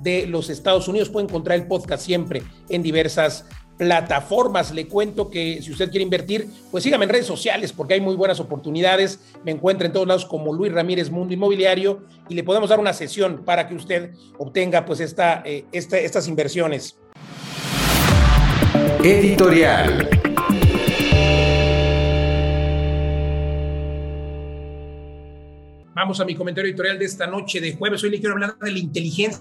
de los Estados Unidos. Puede encontrar el podcast siempre en diversas plataformas. Le cuento que si usted quiere invertir, pues sígame en redes sociales porque hay muy buenas oportunidades. Me encuentra en todos lados como Luis Ramírez Mundo Inmobiliario y le podemos dar una sesión para que usted obtenga pues esta, eh, esta, estas inversiones. Editorial. Vamos a mi comentario editorial de esta noche de jueves. Hoy le quiero hablar de la inteligencia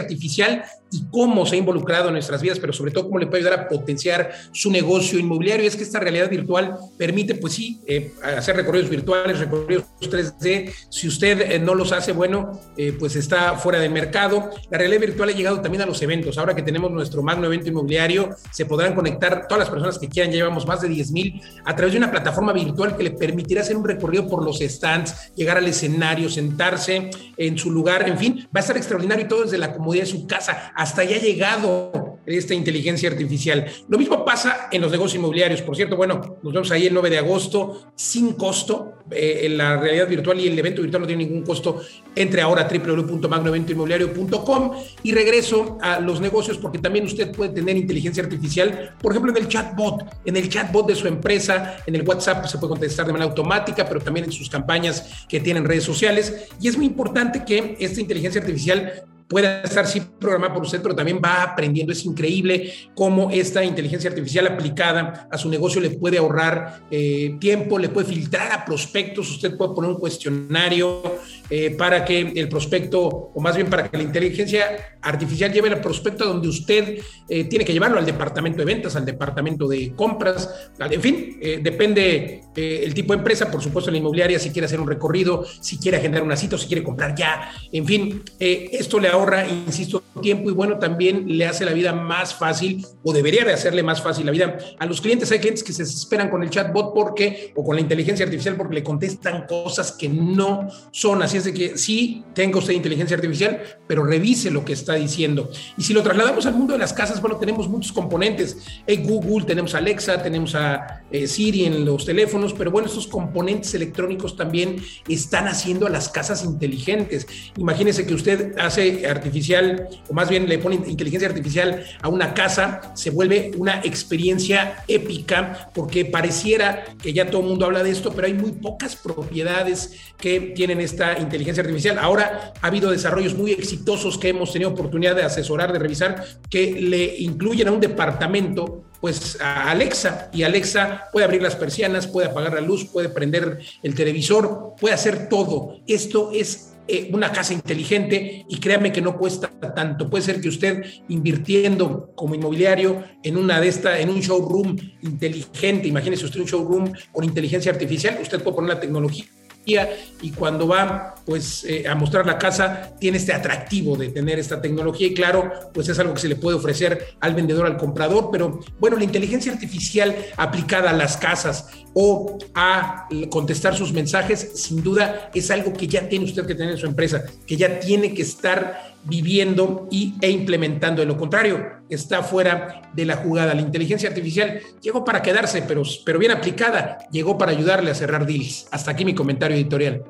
artificial y cómo se ha involucrado en nuestras vidas, pero sobre todo cómo le puede ayudar a potenciar su negocio inmobiliario. Es que esta realidad virtual permite, pues sí, eh, hacer recorridos virtuales, recorridos 3D. Si usted eh, no los hace, bueno, eh, pues está fuera del mercado. La realidad virtual ha llegado también a los eventos. Ahora que tenemos nuestro magno evento inmobiliario, se podrán conectar todas las personas que quieran. Ya llevamos más de 10 mil a través de una plataforma virtual que le permitirá hacer un recorrido por los stands, llegar al escenario, sentarse en su lugar. En fin, va a estar extraordinario y todo desde la comodidad de su casa. Hasta ya ha llegado esta inteligencia artificial. Lo mismo pasa en los negocios inmobiliarios. Por cierto, bueno, nos vemos ahí el 9 de agosto sin costo. Eh, en la realidad virtual y el evento virtual no tiene ningún costo. Entre ahora a www.magnoeventoinmobiliario.com y regreso a los negocios porque también usted puede tener inteligencia artificial, por ejemplo, en el chatbot, en el chatbot de su empresa, en el WhatsApp se puede contestar de manera automática, pero también en sus campañas que tienen redes sociales. Y es muy importante que esta inteligencia artificial pueda estar sí programada por usted, pero también va aprendiendo. Es increíble cómo esta inteligencia artificial aplicada a su negocio le puede ahorrar eh, tiempo, le puede filtrar a prospectos. Usted puede poner un cuestionario eh, para que el prospecto, o más bien para que la inteligencia artificial lleve el prospecto a donde usted eh, tiene que llevarlo, al departamento de ventas, al departamento de compras, en fin, depende el tipo de empresa, por supuesto, la inmobiliaria, si quiere hacer un recorrido, si quiere agendar una cita o si quiere comprar ya, en fin, esto le ahorra, insisto, tiempo y bueno, también le hace la vida más fácil o debería de hacerle más fácil la vida a los clientes. Hay clientes que se desesperan con el chatbot porque o con la inteligencia artificial porque le contestan cosas que no son. Así es de que sí, tenga usted inteligencia artificial, pero revise lo que está diciendo. Y si lo trasladamos al mundo de las casas, bueno, tenemos muchos componentes. Google, tenemos Alexa, tenemos a eh, Siri en los teléfonos, pero bueno, estos componentes electrónicos también están haciendo a las casas inteligentes. Imagínese que usted hace artificial, o más bien le pone inteligencia artificial a una casa, se vuelve una experiencia épica, porque pareciera que ya todo el mundo habla de esto, pero hay muy pocas propiedades que tienen esta inteligencia artificial. Ahora ha habido desarrollos muy exitosos que hemos tenido oportunidad de asesorar, de revisar, que le incluyen a un departamento pues a Alexa y Alexa puede abrir las persianas, puede apagar la luz, puede prender el televisor, puede hacer todo. Esto es eh, una casa inteligente y créame que no cuesta tanto. Puede ser que usted invirtiendo como inmobiliario en una de estas, en un showroom inteligente, imagínese usted un showroom con inteligencia artificial, usted puede poner la tecnología y cuando va pues eh, a mostrar la casa tiene este atractivo de tener esta tecnología y claro pues es algo que se le puede ofrecer al vendedor al comprador pero bueno la inteligencia artificial aplicada a las casas o a contestar sus mensajes sin duda es algo que ya tiene usted que tener en su empresa que ya tiene que estar viviendo y, e implementando. De lo contrario, está fuera de la jugada. La inteligencia artificial llegó para quedarse, pero, pero bien aplicada, llegó para ayudarle a cerrar deals. Hasta aquí mi comentario editorial.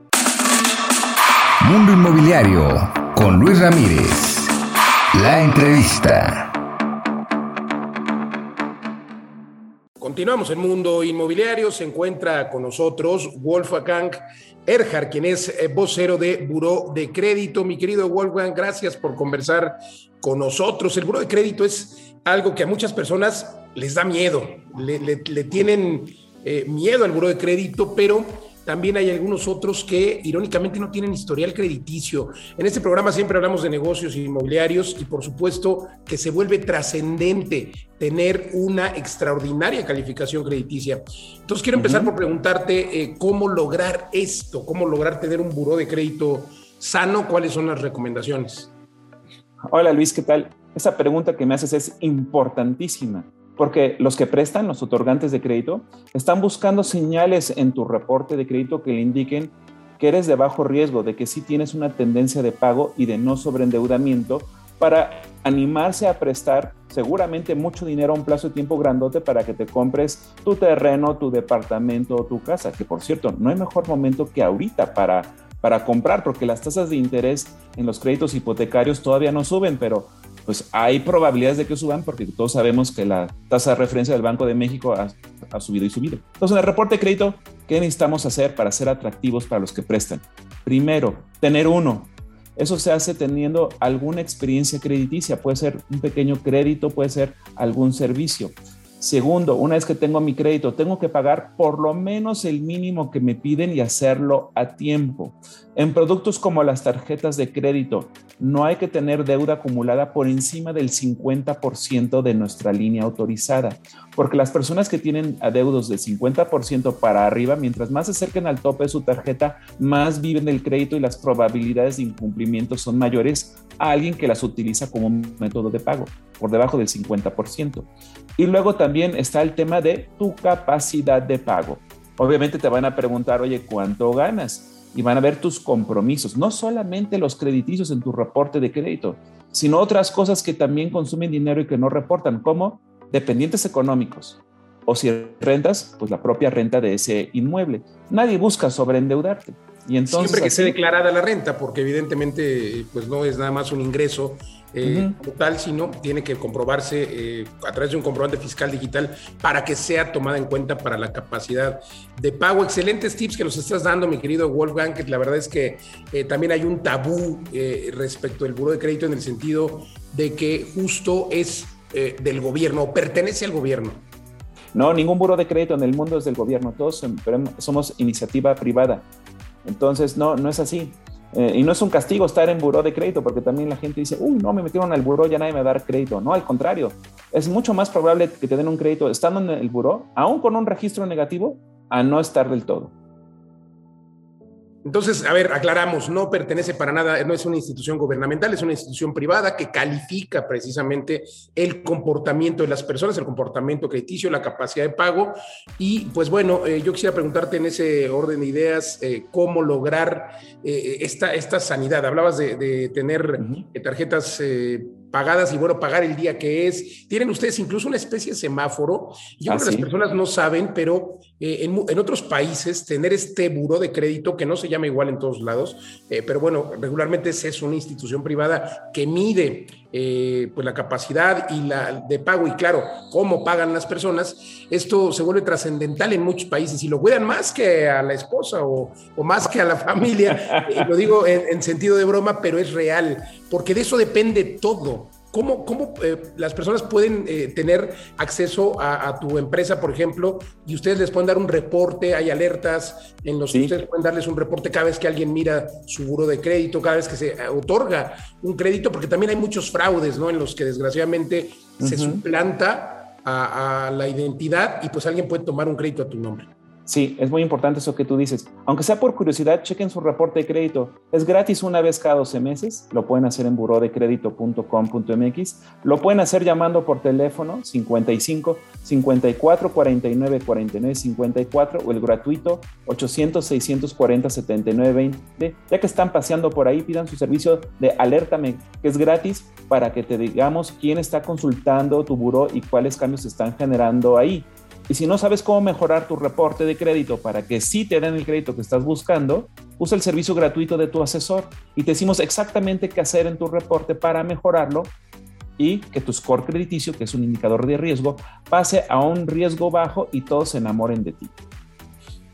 Mundo Inmobiliario con Luis Ramírez. La entrevista. Continuamos en Mundo Inmobiliario. Se encuentra con nosotros Wolfgang Erhard, quien es eh, vocero de Buró de Crédito. Mi querido Wolfgang, gracias por conversar con nosotros. El Buró de Crédito es algo que a muchas personas les da miedo, le, tienen eh, miedo al Buró de Crédito, pero también hay algunos otros que irónicamente no tienen historial crediticio. En este programa siempre hablamos de negocios inmobiliarios y por supuesto que se vuelve trascendente tener una extraordinaria calificación crediticia. Entonces quiero empezar por preguntarte eh, cómo lograr esto, cómo lograr tener un buró de crédito sano, cuáles son las recomendaciones. Hola Luis, ¿qué tal? Esa pregunta que me haces es importantísima porque los que prestan, los otorgantes de crédito, están buscando señales en tu reporte de crédito que le indiquen que eres de bajo riesgo, de que sí tienes una tendencia de pago y de no sobreendeudamiento para animarse a prestar seguramente mucho dinero a un plazo de tiempo grandote para que te compres tu terreno, tu departamento o tu casa, que por cierto, no hay mejor momento que ahorita para, para comprar, porque las tasas de interés en los créditos hipotecarios todavía no suben, pero pues hay probabilidades de que suban porque todos sabemos que la tasa de referencia del Banco de México ha, subido y subido. Entonces, en el reporte de crédito, ¿qué necesitamos hacer para ser atractivos para los que prestan? Primero, tener uno. Eso se hace teniendo alguna experiencia crediticia. Puede ser un pequeño crédito, puede ser algún servicio. Segundo, una vez que tengo mi crédito, tengo que pagar por lo menos el mínimo que me piden y hacerlo a tiempo. En productos como las tarjetas de crédito, no hay que tener deuda acumulada por encima del 50% de nuestra línea autorizada, porque las personas que tienen adeudos del 50% para arriba, mientras más se acerquen al tope de su tarjeta, más viven del crédito y las probabilidades de incumplimiento son mayores a alguien que las utiliza como método de pago, por debajo del 50%. Y luego también está el tema de tu capacidad de pago. Obviamente te van a preguntar, oye, ¿cuánto ganas? y van a ver tus compromisos, no solamente los crediticios en tu reporte de crédito, sino otras cosas que también consumen dinero y que no reportan, como dependientes económicos. O si rentas, pues la propia renta de ese inmueble. Nadie busca sobreendeudarte. Y entonces, Siempre que esté declarada la renta, porque evidentemente pues no es nada más un ingreso eh, tal, sino tiene que comprobarse eh, a través de un comprobante fiscal digital para que sea tomada en cuenta para la capacidad de pago. Excelentes tips que nos estás dando, mi querido Wolfgang, que la verdad es que eh, también hay un tabú respecto del buro de crédito en el sentido de que justo es del gobierno o pertenece al gobierno. No, ningún buro de crédito en el mundo es del gobierno, todos somos iniciativa privada. Entonces, no, no es así. Eh, y no es un castigo estar en buró de crédito, porque también la gente dice, uy, no, me metieron al buró, ya nadie me va a dar crédito. No, al contrario, es mucho más probable que te den un crédito estando en el buró, aún con un registro negativo, a no estar del todo. Entonces, a ver, aclaramos, no pertenece para nada, no es una institución gubernamental, es una institución privada que califica precisamente el comportamiento de las personas, el comportamiento crediticio, la capacidad de pago. Y pues bueno, eh, yo quisiera preguntarte en ese orden de ideas, eh, cómo lograr eh, esta, esta sanidad. Hablabas de, tener tarjetas pagadas y bueno, pagar el día que es. Tienen ustedes incluso una especie de semáforo. Yo creo que las personas no saben, pero eh, en, otros países tener este buro de crédito, que no se llama igual en todos lados, eh, pero bueno, regularmente es, una institución privada que mide eh, pues la capacidad y la de pago y claro, cómo pagan las personas, esto se vuelve trascendental en muchos países y lo cuidan más que a la esposa o, más que a la familia. lo digo en sentido de broma, pero es real porque de eso depende todo. ¿Cómo, cómo eh, las personas pueden eh, tener acceso a, tu empresa, por ejemplo, y ustedes les pueden dar un reporte, hay alertas en los que ustedes pueden darles un reporte cada vez que alguien mira su buro de crédito, cada vez que se otorga un crédito, porque también hay muchos fraudes, ¿no? En los que desgraciadamente se suplanta a, a la identidad y pues alguien puede tomar un crédito a tu nombre. Sí, es muy importante eso que tú dices. Aunque sea por curiosidad, chequen su reporte de crédito. Es gratis una vez cada 12 meses. Lo pueden hacer en burodecredito.com.mx. Lo pueden hacer llamando por teléfono 55 54 49 49 54 o el gratuito 800 640 79 20. Ya que están paseando por ahí, pidan su servicio de Alértame, que es gratis para que te digamos quién está consultando tu buró y cuáles cambios se están generando ahí. Y si no sabes cómo mejorar tu reporte de crédito para que sí te den el crédito que estás buscando, usa el servicio gratuito de tu asesor y te decimos exactamente qué hacer en tu reporte para mejorarlo y que tu score crediticio, que es un indicador de riesgo, pase a un riesgo bajo y todos se enamoren de ti.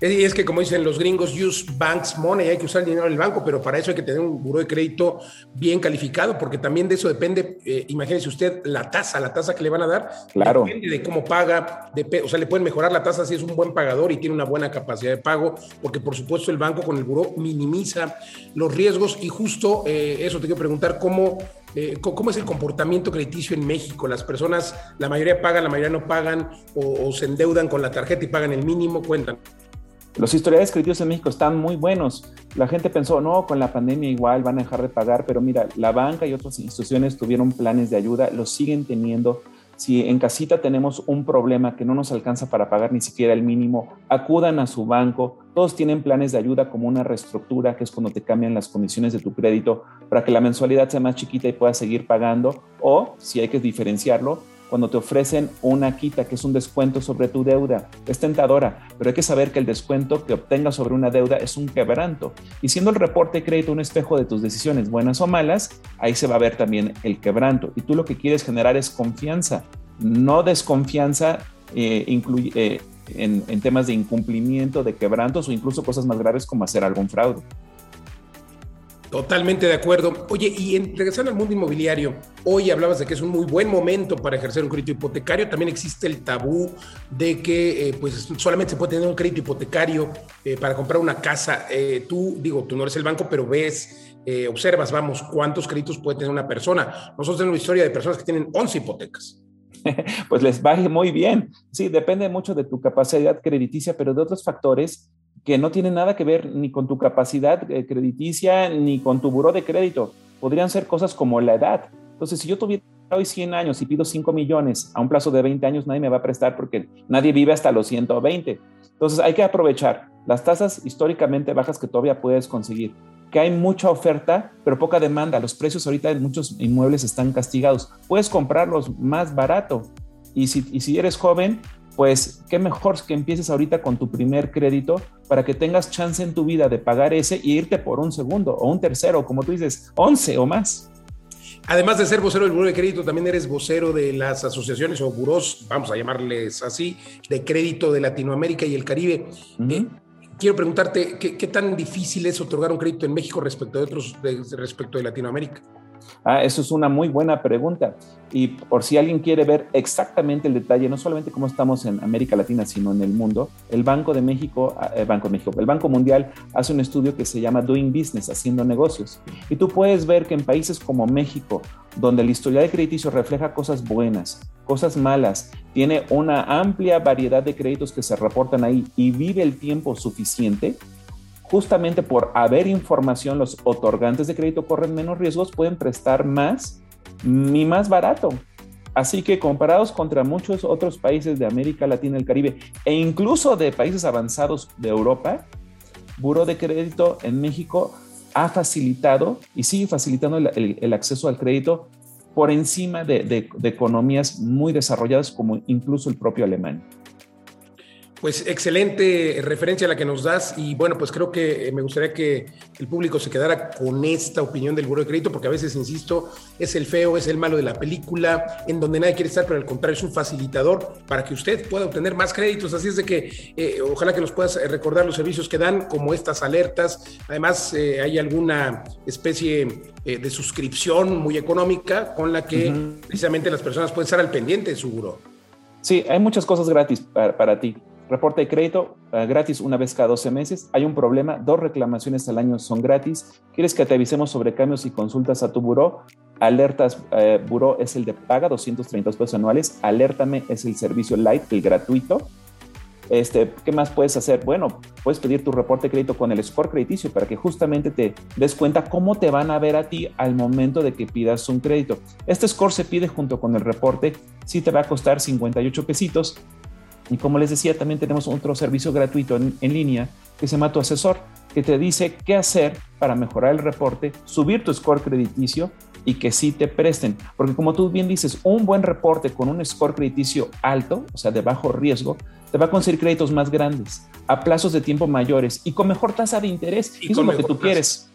Y es que, como dicen los gringos, use banks money, hay que usar el dinero del banco, pero para eso hay que tener un buro de crédito bien calificado, porque también de eso depende, eh, imagínese usted, la tasa, la tasa que le van a dar. Claro. Depende de cómo paga, o sea, le pueden mejorar la tasa si es un buen pagador y tiene una buena capacidad de pago, porque por supuesto el banco con el buró minimiza los riesgos y justo eh, eso te quiero preguntar, ¿cómo, eh, ¿cómo es el comportamiento crediticio en México? Las personas, la mayoría pagan, la mayoría no pagan o, o se endeudan con la tarjeta y pagan el mínimo, cuentan. Los historiales críticos en México están muy buenos. La gente pensó, no, con la pandemia igual van a dejar de pagar, pero mira, la banca y otras instituciones tuvieron planes de ayuda, los siguen teniendo. Si en casita tenemos un problema que no nos alcanza para pagar ni siquiera el mínimo, acudan a su banco. Todos tienen planes de ayuda como una reestructura, que es cuando te cambian las condiciones de tu crédito para que la mensualidad sea más chiquita y puedas seguir pagando. O, si hay que diferenciarlo, cuando te ofrecen una quita, que es un descuento sobre tu deuda. Es tentadora, pero hay que saber que el descuento que obtengas sobre una deuda es un quebranto. Y siendo el reporte de crédito un espejo de tus decisiones buenas o malas, ahí se va a ver también el quebranto. Y tú lo que quieres generar es confianza, no desconfianza eh, eh, en, en temas de incumplimiento, de quebrantos o incluso cosas más graves como hacer algún fraude. Totalmente de acuerdo. Oye, y en, regresando al mundo inmobiliario, hoy hablabas de que es un muy buen momento para ejercer un crédito hipotecario. También existe el tabú de que eh, pues solamente se puede tener un crédito hipotecario eh, para comprar una casa. Eh, tú, digo, tú no eres el banco, pero ves, observas, vamos, cuántos créditos puede tener una persona. Nosotros tenemos una historia de personas que tienen 11 hipotecas. Pues les va muy bien. Sí, depende mucho de tu capacidad crediticia, pero de otros factores que no tienen nada que ver ni con tu capacidad eh, crediticia ni con tu buro de crédito. Podrían ser cosas como la edad. Entonces, si yo tuviera hoy 100 años y pido 5 millones a un plazo de 20 años, nadie me va a prestar porque nadie vive hasta los 120. Entonces, hay que aprovechar las tasas históricamente bajas que todavía puedes conseguir, que hay mucha oferta, pero poca demanda. Los precios ahorita en muchos inmuebles están castigados. Puedes comprarlos más barato. Y si, y si eres joven, pues qué mejor que empieces ahorita con tu primer crédito para que tengas chance en tu vida de pagar ese y irte por un segundo o un tercero, como tú dices, 11 o más. Además de ser vocero del Buró de Crédito, también eres vocero de las asociaciones o buros, vamos a llamarles así, de crédito de Latinoamérica y el Caribe. Eh, quiero preguntarte, ¿qué, tan difícil es otorgar un crédito en México respecto de otros, respecto de Latinoamérica? Ah, eso es una muy buena pregunta. Y por si alguien quiere ver exactamente el detalle, no solamente cómo estamos en América Latina, sino en el mundo, el Banco de México, ah, el Banco de México, el Banco Mundial hace un estudio que se llama Doing Business, haciendo negocios. Y tú puedes ver que en países como México, donde la historia de crediticio refleja cosas buenas, cosas malas, tiene una amplia variedad de créditos que se reportan ahí y vive el tiempo suficiente, justamente por haber información, los otorgantes de crédito corren menos riesgos, pueden prestar más y más barato. Así que comparados contra muchos otros países de América Latina el Caribe e incluso de países avanzados de Europa, Buro de Crédito en México ha facilitado y sigue facilitando el, acceso al crédito por encima de, de economías muy desarrolladas como incluso el propio Alemania. Pues excelente referencia la que nos das y bueno, pues creo que eh, me gustaría que el público se quedara con esta opinión del Buró de Crédito porque a veces, insisto, es el feo, es el malo de la película, en donde nadie quiere estar, pero al contrario es un facilitador para que usted pueda obtener más créditos. Así es de que eh, ojalá que nos puedas eh, recordar los servicios que dan, como estas alertas. Además, hay alguna especie de suscripción muy económica con la que precisamente las personas pueden estar al pendiente de su buró. Sí, hay muchas cosas gratis para, para ti. Reporte de crédito eh, gratis una vez cada 12 meses. Hay un problema, dos reclamaciones al año son gratis. ¿Quieres que te avisemos sobre cambios y consultas a tu buró? Alertas eh, Buró es el de paga, 230 pesos anuales. Alértame es el servicio light, el gratuito. Este, ¿Qué más puedes hacer? Bueno, puedes pedir tu reporte de crédito con el score crediticio para que justamente te des cuenta cómo te van a ver a ti al momento de que pidas un crédito. Este score se pide junto con el reporte, sí te va a costar 58 pesitos y como les decía, también tenemos otro servicio gratuito en, línea que se llama Tu Asesor, que te dice qué hacer para mejorar el reporte, subir tu score crediticio y que sí te presten. Porque como tú bien dices, un buen reporte con un score crediticio alto, o sea, de bajo riesgo, te va a conseguir créditos más grandes, a plazos de tiempo mayores y con mejor tasa de interés. Y eso es lo que tú quieres.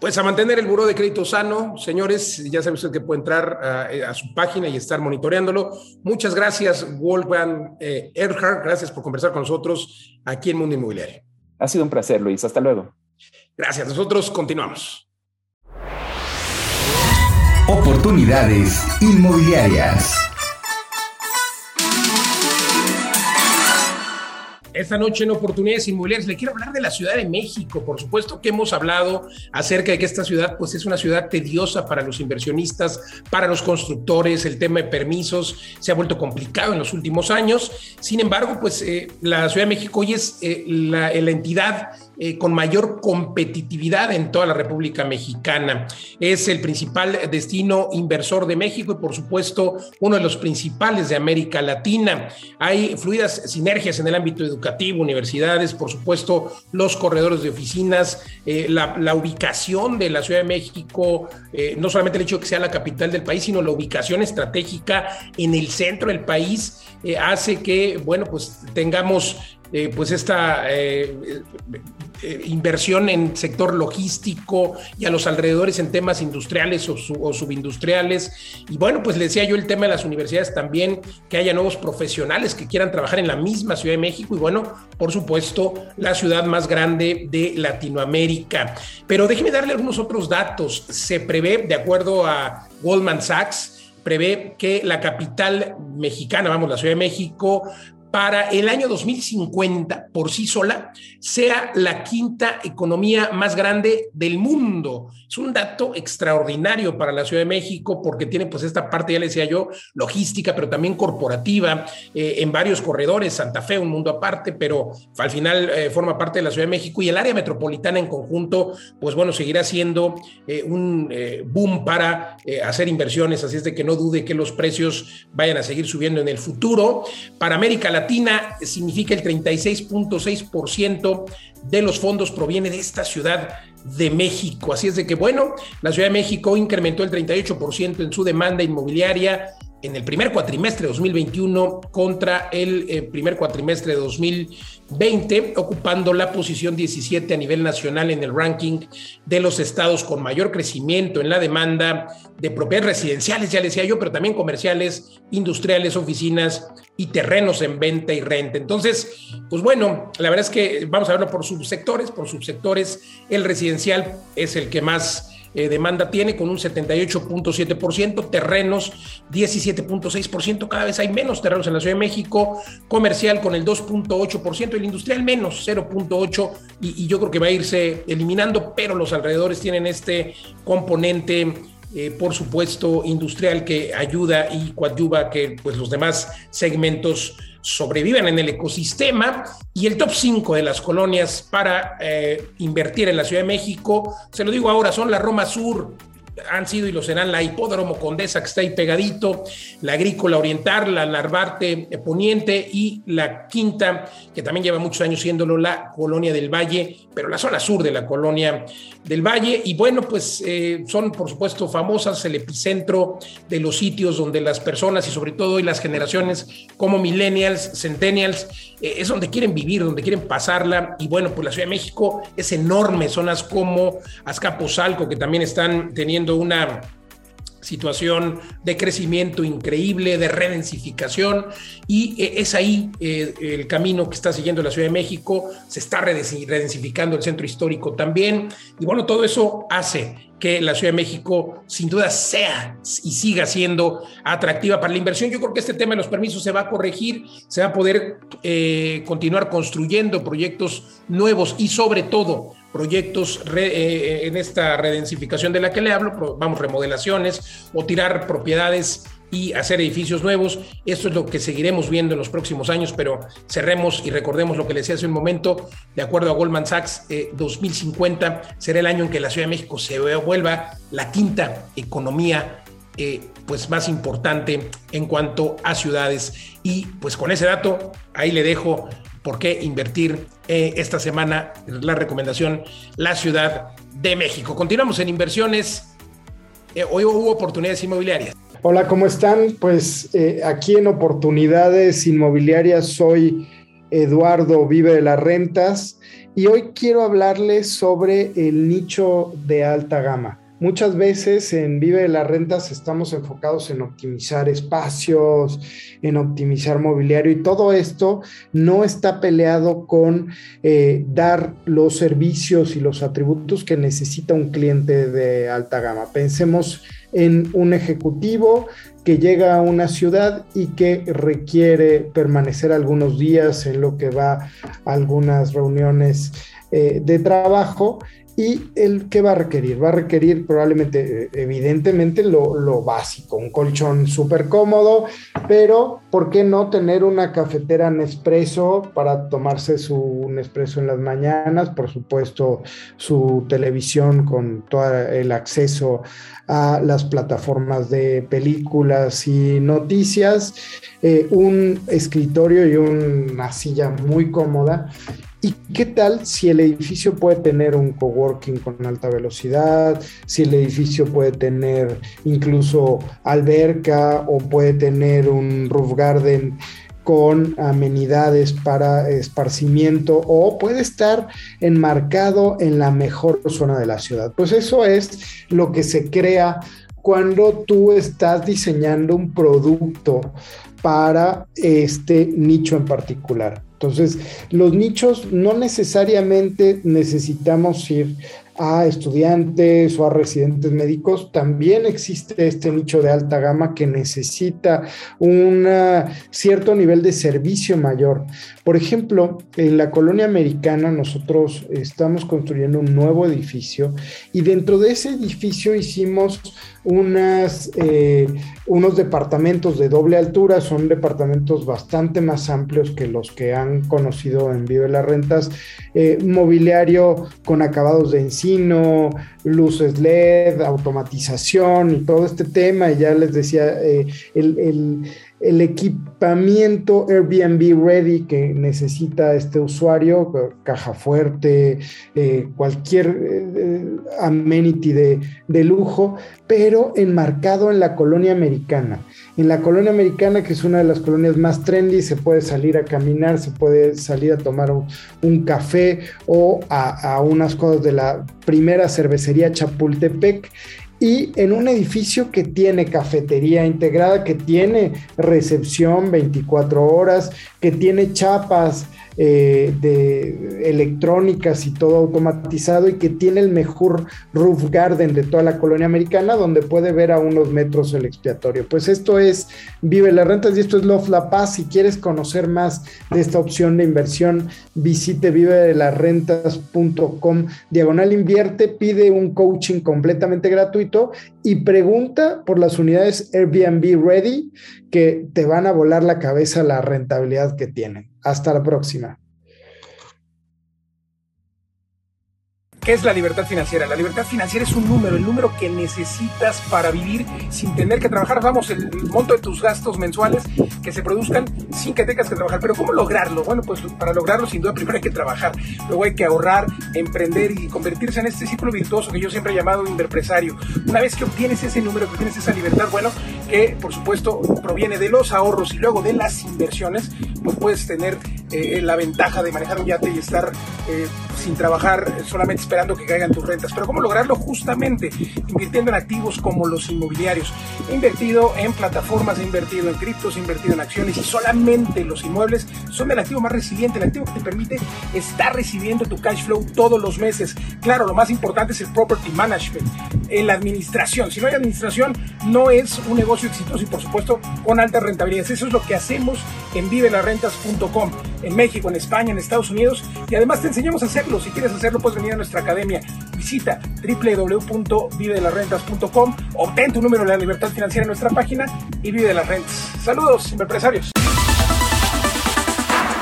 Pues a mantener el buró de crédito sano, señores, ya saben ustedes que puede entrar a, su página y estar monitoreándolo. Muchas gracias, Wolfgang eh, Erhard, gracias por conversar con nosotros aquí en Mundo Inmobiliario. Ha sido un placer, Luis. Hasta luego. Gracias. Nosotros continuamos. Oportunidades inmobiliarias. Esta noche en Oportunidades Inmobiliarias le quiero hablar de la Ciudad de México. Por supuesto que hemos hablado acerca de que esta ciudad pues es una ciudad tediosa para los inversionistas, para los constructores, el tema de permisos se ha vuelto complicado en los últimos años. Sin embargo, pues eh, la Ciudad de México hoy es eh, la, la entidad eh, con mayor competitividad en toda la República Mexicana. Es el principal destino inversor de México y por supuesto uno de los principales de América Latina. Hay fluidas sinergias en el ámbito educativo, universidades, por supuesto los corredores de oficinas, eh, la, ubicación de la Ciudad de México, eh, no solamente el hecho de que sea la capital del país, sino la ubicación estratégica en el centro del país hace que, bueno, pues tengamos pues esta eh, inversión en sector logístico y a los alrededores en temas industriales o, subindustriales. Y bueno, pues le decía yo el tema de las universidades también, que haya nuevos profesionales que quieran trabajar en la misma Ciudad de México y bueno, por supuesto, la ciudad más grande de Latinoamérica. Pero déjeme darle algunos otros datos. Se prevé, de acuerdo a Goldman Sachs, prevé que la capital mexicana, vamos, la Ciudad de México, para el año 2050 por sí sola sea la quinta economía más grande del mundo. Es un dato extraordinario para la Ciudad de México porque tiene pues esta parte, ya le decía yo, logística, pero también corporativa eh, en varios corredores, Santa Fe, un mundo aparte, pero al final eh, forma parte de la Ciudad de México y el área metropolitana en conjunto, pues bueno, seguirá siendo eh, un boom para hacer inversiones, así es de que no dude que los precios vayan a seguir subiendo en el futuro. Para América Latina significa el 36.6% de los fondos proviene de esta ciudad de México. Así es de que, bueno, la Ciudad de México incrementó el 38% en su demanda inmobiliaria en el primer cuatrimestre de 2021 contra el eh, primer cuatrimestre de 2020, ocupando la posición 17 a nivel nacional en el ranking de los estados con mayor crecimiento en la demanda de propiedades residenciales, ya decía yo, pero también comerciales, industriales, oficinas y terrenos en venta y renta. Entonces, pues bueno, la verdad es que vamos a verlo por subsectores, por subsectores, el residencial es el que más eh, demanda tiene con un 78.7%, terrenos 17.6%, cada vez hay menos terrenos en la Ciudad de México, comercial con el 2.8%, el industrial menos 0.8% y, y yo creo que va a irse eliminando, pero los alrededores tienen este componente eh, por supuesto, industrial que ayuda y coadyuva que pues, los demás segmentos sobrevivan en el ecosistema. Y el top 5 de las colonias para eh, invertir en la Ciudad de México, se lo digo ahora, son la Roma Sur, han sido y lo serán la Hipódromo Condesa, que está ahí pegadito, la Agrícola Oriental, la Narvarte Poniente y la Quinta, que también lleva muchos años siéndolo la Colonia del Valle, pero la zona sur de la Colonia del Valle. Y bueno, pues eh, son por supuesto famosas el epicentro de los sitios donde las personas y sobre todo hoy las generaciones como millennials, centennials, eh, es donde quieren vivir, donde quieren pasarla. Y bueno, pues la Ciudad de México es enorme, zonas como Azcapotzalco, que también están teniendo una situación de crecimiento increíble, de redensificación, y eh, es ahí eh, el camino que está siguiendo la Ciudad de México, se está redensificando el centro histórico también, y bueno, todo eso hace que la Ciudad de México sin duda sea y siga siendo atractiva para la inversión. Yo creo que este tema de los permisos se va a corregir, se va a poder eh, continuar construyendo proyectos nuevos y sobre todo proyectos eh, en esta redensificación de la que le hablo, vamos, remodelaciones o tirar propiedades y hacer edificios nuevos. Esto es lo que seguiremos viendo en los próximos años, pero cerremos y recordemos lo que le decía hace un momento, de acuerdo a Goldman Sachs, 2050 eh, será el año en que la Ciudad de México se vuelva la quinta economía eh, pues más importante en cuanto a ciudades. Y pues con ese dato, ahí le dejo por qué invertir eh, esta semana la recomendación La Ciudad de México. Continuamos en inversiones. hoy hubo oportunidades inmobiliarias. Hola, ¿cómo están? Pues eh, aquí en Oportunidades Inmobiliarias soy Eduardo Vive de las Rentas y hoy quiero hablarles sobre el nicho de alta gama. Muchas veces en Vive de las Rentas estamos enfocados en optimizar espacios, en optimizar mobiliario y todo esto no está peleado con eh, dar los servicios y los atributos que necesita un cliente de alta gama. Pensemos en un ejecutivo que llega a una ciudad y que requiere permanecer algunos días en lo que va a algunas reuniones eh, de trabajo ¿Y el qué va a requerir? Va a requerir probablemente, eh, evidentemente, lo, básico, un colchón súper cómodo, pero ¿por qué no tener una cafetera Nespresso para tomarse su Nespresso en las mañanas? Por supuesto, su televisión con todo el acceso a las plataformas de películas y noticias, eh, un escritorio y una silla muy cómoda ¿Y qué tal si el edificio puede tener un coworking con alta velocidad? Si el edificio puede tener incluso alberca o puede tener un roof garden con amenidades para esparcimiento o puede estar enmarcado en la mejor zona de la ciudad. Pues eso es lo que se crea cuando tú estás diseñando un producto para este nicho en particular. Entonces, los nichos no necesariamente necesitamos ir a estudiantes o a residentes médicos, también existe este nicho de alta gama que necesita un cierto nivel de servicio mayor. Por ejemplo, en la colonia americana nosotros estamos construyendo un nuevo edificio y dentro de ese edificio hicimos unas, eh, unos departamentos de doble altura, son departamentos bastante más amplios que los que han conocido en Vive las Rentas, eh, mobiliario con acabados de encino, luces LED, automatización y todo este tema, y ya les decía, eh, el el equipamiento Airbnb ready que necesita este usuario, caja fuerte, eh, cualquier eh, amenity de, de, lujo, pero enmarcado en la colonia americana. En la colonia americana, que es una de las colonias más trendy, se puede salir a caminar, se puede salir a tomar un, café o a, a unas cosas de la primera cervecería Chapultepec y en un edificio que tiene cafetería integrada, que tiene recepción 24 horas, que tiene chapas eh, de electrónicas y todo automatizado y que tiene el mejor roof garden de toda la colonia americana donde puede ver a unos metros el expiatorio. Pues esto es Vive las Rentas y esto es Love La Paz. Si quieres conocer más de esta opción de inversión, visite vivedelasrentas.com diagonal invierte, pide un coaching completamente gratuito y pregunta por las unidades Airbnb Ready que te van a volar la cabeza la rentabilidad que tienen. Hasta la próxima. ¿Qué es la libertad financiera? La libertad financiera es un número, el número que necesitas para vivir sin tener que trabajar. Vamos, el monto de tus gastos mensuales que se produzcan sin que tengas que trabajar. Pero ¿cómo lograrlo? Bueno, pues para lograrlo sin duda primero hay que trabajar, luego hay que ahorrar, emprender y convertirse en este círculo virtuoso que yo siempre he llamado inverpresario. Una vez que obtienes ese número, que obtienes esa libertad, bueno, que por supuesto proviene de los ahorros y luego de las inversiones, pues puedes tener eh, la ventaja de manejar un yate y estar eh, sin trabajar solamente esperando que caigan tus rentas. Pero ¿cómo lograrlo? Justamente invirtiendo en activos como los inmobiliarios. He invertido en plataformas, he invertido en criptos, he invertido en acciones y solamente los inmuebles son el activo más resiliente, el activo que te permite estar recibiendo tu cash flow todos los meses. Claro, lo más importante es el property management, la administración. Si no hay administración, no es un negocio exitoso y por supuesto con altas rentabilidades. Eso es lo que hacemos en vivelarrentas.com, en México, en España, en Estados Unidos y además te enseñamos a hacerlo. Si quieres hacerlo, puedes venir a nuestra academia. Visita www.vivedelasrentas.com, obtén tu número de la libertad financiera en nuestra página y vive de las rentas. Saludos, empresarios.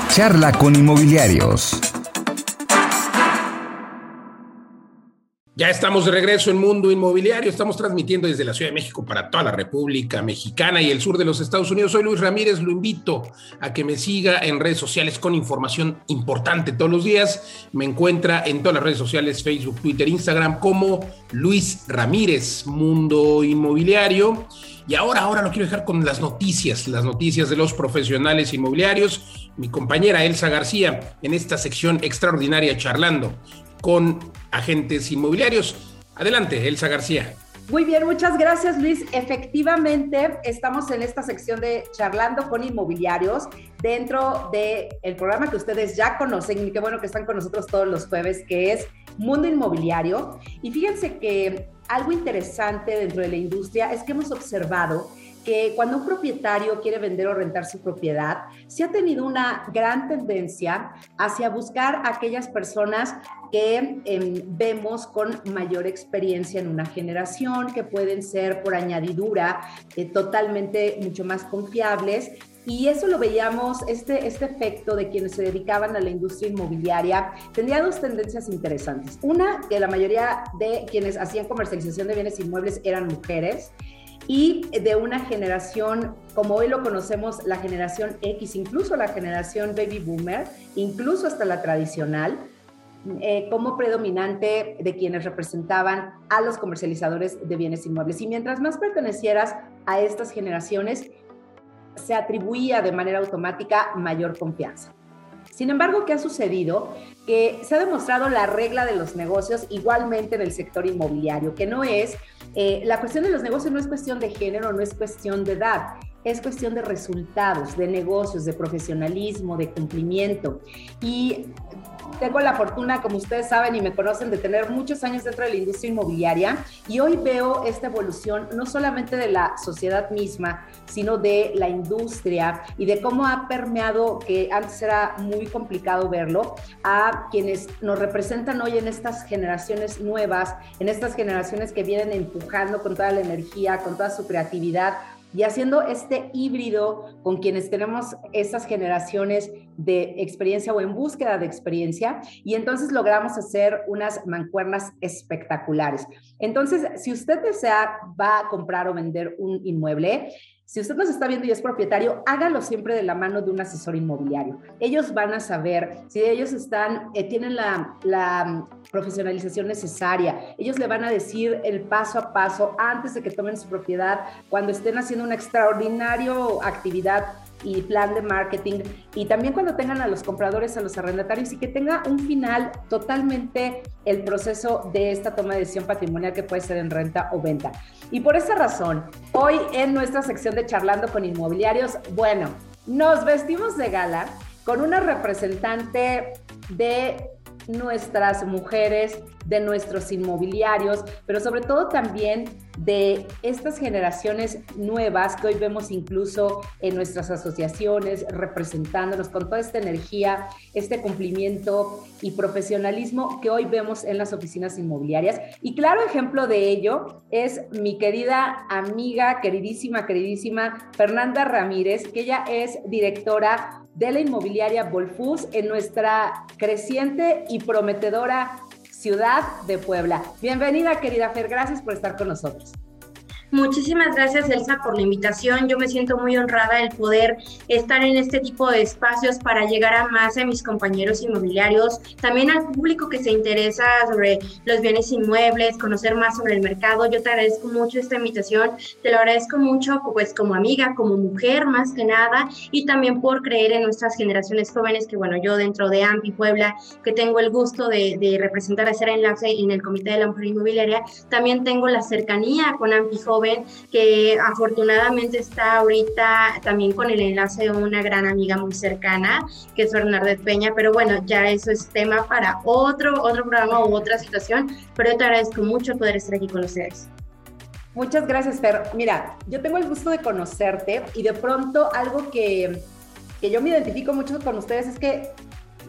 Charla con inmobiliarios. Ya estamos de regreso en Mundo Inmobiliario. Estamos transmitiendo desde la Ciudad de México para toda la República Mexicana y el sur de los Estados Unidos. Soy Luis Ramírez. Lo invito a que me siga en redes sociales con información importante todos los días. Me encuentra en todas las redes sociales, Facebook, Twitter, Instagram, como Luis Ramírez, Mundo Inmobiliario. Y ahora, ahora lo quiero dejar con las noticias, las noticias de los profesionales inmobiliarios. Mi compañera Elsa García en esta sección extraordinaria charlando con agentes inmobiliarios. Adelante, Elsa García. Muy bien, muchas gracias Luis. Efectivamente, estamos en esta sección de charlando con inmobiliarios dentro del el programa que ustedes ya conocen y qué bueno que están con nosotros todos los jueves, que es Mundo Inmobiliario. Y fíjense que algo interesante dentro de la industria es que hemos observado que cuando un propietario quiere vender o rentar su propiedad, se ha tenido una gran tendencia hacia buscar aquellas personas que em, vemos con mayor experiencia en una generación, que pueden ser por añadidura eh, totalmente mucho más confiables y eso lo veíamos, este, este efecto de quienes se dedicaban a la industria inmobiliaria tenía dos tendencias interesantes. Una, que la mayoría de quienes hacían comercialización de bienes inmuebles eran mujeres y de una generación, como hoy lo conocemos, la generación X, incluso la generación baby boomer, incluso hasta la tradicional, eh, como predominante de quienes representaban a los comercializadores de bienes inmuebles. Y mientras más pertenecieras a estas generaciones, se atribuía de manera automática mayor confianza. Sin embargo, ¿qué ha sucedido? Que se ha demostrado la regla de los negocios igualmente en el sector inmobiliario, que no es, eh, la cuestión de los negocios no es cuestión de género, no es cuestión de edad, es cuestión de resultados, de negocios, de profesionalismo, de cumplimiento. Y tengo la fortuna, como ustedes saben y me conocen, de tener muchos años dentro de la industria inmobiliaria y hoy veo esta evolución no solamente de la sociedad misma, sino de la industria y de cómo ha permeado, que antes era muy complicado verlo, a quienes nos representan hoy en estas generaciones nuevas, en estas generaciones que vienen empujando con toda la energía, con toda su creatividad y haciendo este híbrido con quienes tenemos estas generaciones de experiencia o en búsqueda de experiencia y entonces logramos hacer unas mancuernas espectaculares. Entonces, si usted desea, va a comprar o vender un inmueble, si usted nos está viendo y es propietario, hágalo siempre de la mano de un asesor inmobiliario. Ellos van a saber si ellos están, eh, tienen la, la profesionalización necesaria. Ellos le van a decir el paso a paso antes de que tomen su propiedad, cuando estén haciendo una extraordinaria actividad y plan de marketing y también cuando tengan a los compradores, a los arrendatarios y que tenga un final totalmente el proceso de esta toma de decisión patrimonial que puede ser en renta o venta. Y por esa razón, hoy en nuestra sección de charlando con inmobiliarios, bueno, nos vestimos de gala con una representante de nuestras mujeres, de nuestros inmobiliarios, pero sobre todo también de estas generaciones nuevas que hoy vemos incluso en nuestras asociaciones, representándonos con toda esta energía, este cumplimiento y profesionalismo que hoy vemos en las oficinas inmobiliarias. Y claro ejemplo de ello es mi querida amiga, queridísima, queridísima Fernanda Ramírez, que ella es directora de la inmobiliaria Volfus en nuestra creciente y prometedora ciudad de Puebla. Bienvenida, querida Fer, gracias por estar con nosotros. Muchísimas gracias, Elsa, por la invitación. Yo me siento muy honrada el poder estar en este tipo de espacios para llegar a más de mis compañeros inmobiliarios, también al público que se interesa sobre los bienes inmuebles, conocer más sobre el mercado. Yo te agradezco mucho esta invitación, te lo agradezco mucho pues como amiga, como mujer más que nada, y también por creer en nuestras generaciones jóvenes, que bueno, yo dentro de AMPI Puebla, que tengo el gusto de, de representar, hacer enlace en el Comité de la Mujer Inmobiliaria, también tengo la cercanía con AMPI Joven que afortunadamente está ahorita también con el enlace de una gran amiga muy cercana, que es Bernadette Peña, pero bueno, ya eso es tema para otro, otro programa u otra situación, pero yo te agradezco mucho poder estar aquí con ustedes. Muchas gracias, Fer. Mira, yo tengo el gusto de conocerte y de pronto algo que, que yo me identifico mucho con ustedes es que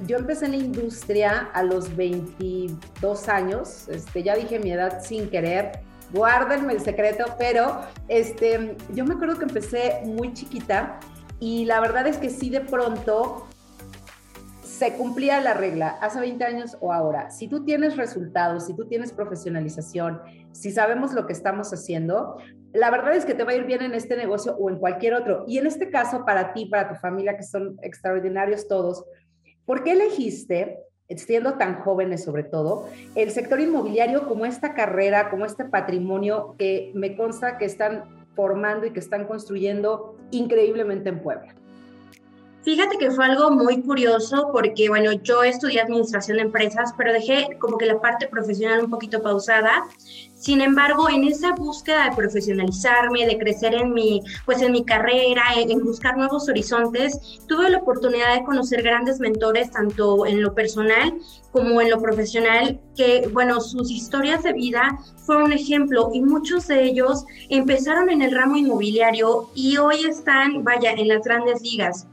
yo empecé en la industria a los 22 años, este, ya dije mi edad sin querer, guárdenme el secreto, pero este, yo me acuerdo que empecé muy chiquita y la verdad es que sí de pronto se cumplía la regla hace 20 años o ahora. Si tú tienes resultados, si tú tienes profesionalización, si sabemos lo que estamos haciendo, la verdad es que te va a ir bien en este negocio o en cualquier otro. Y en este caso, para ti, para tu familia, que son extraordinarios todos, ¿por qué elegiste siendo tan jóvenes sobre todo, el sector inmobiliario como esta carrera, como este patrimonio que me consta que están formando y que están construyendo increíblemente en Puebla. Fíjate que fue algo muy curioso porque, bueno, yo estudié administración de empresas, pero dejé como que la parte profesional un poquito pausada. Sin embargo, en esa búsqueda de profesionalizarme, de crecer en mi, pues en mi carrera, en, buscar nuevos horizontes, tuve la oportunidad de conocer grandes mentores, tanto en lo personal como en lo profesional, que, bueno, sus historias de vida fueron un ejemplo y muchos de ellos empezaron en el ramo inmobiliario y hoy están, vaya, en las grandes ligas.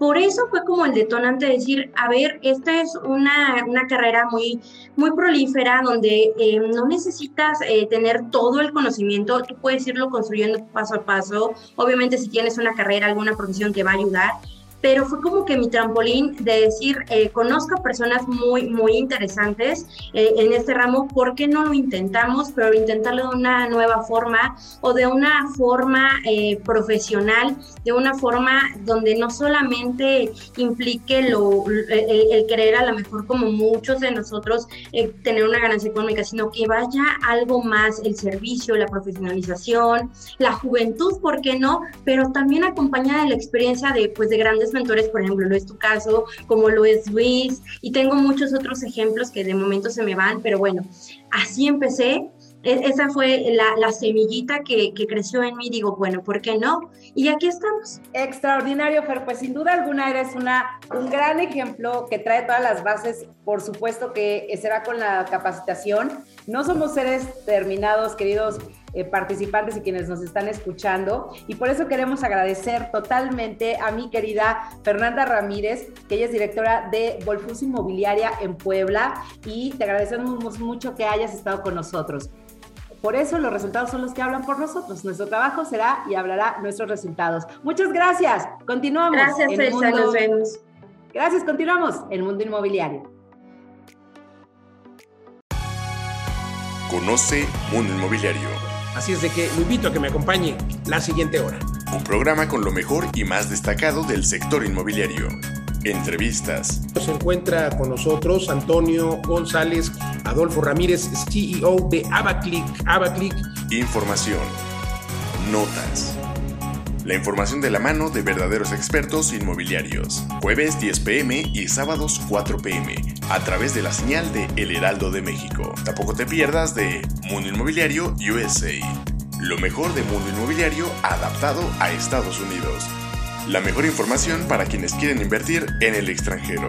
Por eso fue como el detonante de decir, a ver, esta es una, una carrera muy, muy prolífera donde eh, no necesitas eh, tener todo el conocimiento, tú puedes irlo construyendo paso a paso. Obviamente si tienes una carrera, alguna profesión te va a ayudar, pero fue como que mi trampolín de decir, eh, conozco personas muy, muy interesantes eh, en este ramo, ¿por qué no lo intentamos? Pero intentarlo de una nueva forma o de una forma eh, profesional, de una forma donde no solamente implique lo, el, querer a lo mejor como muchos de nosotros tener una ganancia económica, sino que vaya algo más, el servicio, la profesionalización, la juventud, ¿por qué no? Pero también acompañada de la experiencia de, pues, de grandes mentores, por ejemplo, lo es tu caso, como lo es Luis, y tengo muchos otros ejemplos que de momento se me van, pero bueno, así empecé. E, esa fue la, semillita que, creció en mí. Digo, bueno, ¿por qué no? Y aquí estamos. Extraordinario, Fer. Pues sin duda alguna eres una, un gran ejemplo que trae todas las bases. Por supuesto que será con la capacitación. No somos seres terminados, queridos eh, participantes y quienes nos están escuchando. Y por eso queremos agradecer totalmente a mi querida Fernanda Ramírez, que ella es directora de Volfus Inmobiliaria en Puebla. Y te agradecemos mucho que hayas estado con nosotros. Por eso los resultados son los que hablan por nosotros. Nuestro trabajo será y hablará nuestros resultados. Muchas gracias. Continuamos. Gracias, Elsa. Nos vemos. Gracias. Continuamos en Mundo Inmobiliario. Conoce Mundo Inmobiliario Así es de que lo invito a que me acompañe la siguiente hora. Un programa con lo mejor y más destacado del sector inmobiliario. Entrevistas. Se encuentra con nosotros Antonio González Adolfo Ramírez, CEO de Abaclick. Abaclick. Información. Notas. La información de la mano de verdaderos expertos inmobiliarios. Jueves 10 pm y sábados 4 pm a través de la señal de El Heraldo de México. Tampoco te pierdas de Mundo Inmobiliario USA. Lo mejor de Mundo Inmobiliario adaptado a Estados Unidos. La mejor información para quienes quieren invertir en el extranjero.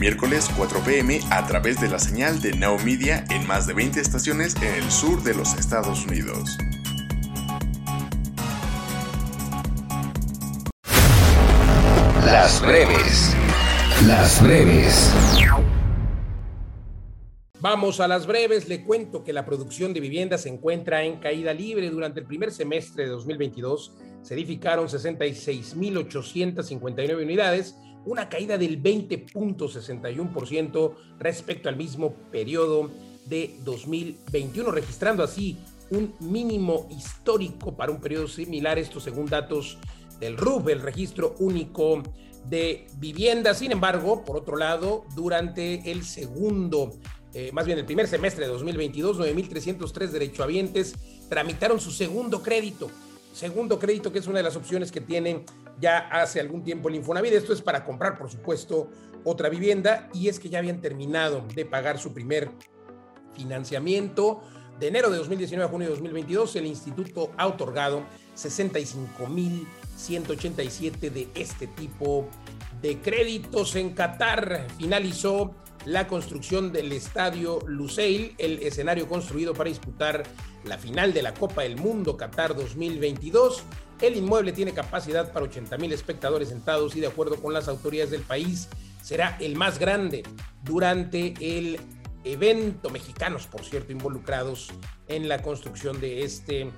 Miércoles 4 pm a través de la señal de Now Media en más de 20 estaciones en el sur de los Estados Unidos. Las breves. Las breves. Vamos a las breves. Le cuento que la producción de viviendas se encuentra en caída libre. Durante el primer semestre de 2022 se edificaron 66.859 unidades, una caída del 20.61% respecto al mismo periodo de 2021, registrando así un mínimo histórico para un periodo similar, esto según datos del RUB, el registro único de vivienda. Sin embargo, por otro lado, durante el segundo, eh, más bien el primer semestre de 2022, 9.303 derechohabientes tramitaron su segundo crédito. Segundo crédito, que es una de las opciones que tienen ya hace algún tiempo el Infonavit. Esto es para comprar, por supuesto, otra vivienda y es que ya habían terminado de pagar su primer financiamiento. De enero de 2019 a junio de 2022, el instituto ha otorgado 65.187 de este tipo de créditos. En Qatar finalizó la construcción del estadio Lusail, el escenario construido para disputar la final de la Copa del Mundo Qatar 2022. El inmueble tiene capacidad para 80 mil espectadores sentados y de acuerdo con las autoridades del país será el más grande durante el evento, mexicanos por cierto, involucrados en la construcción de este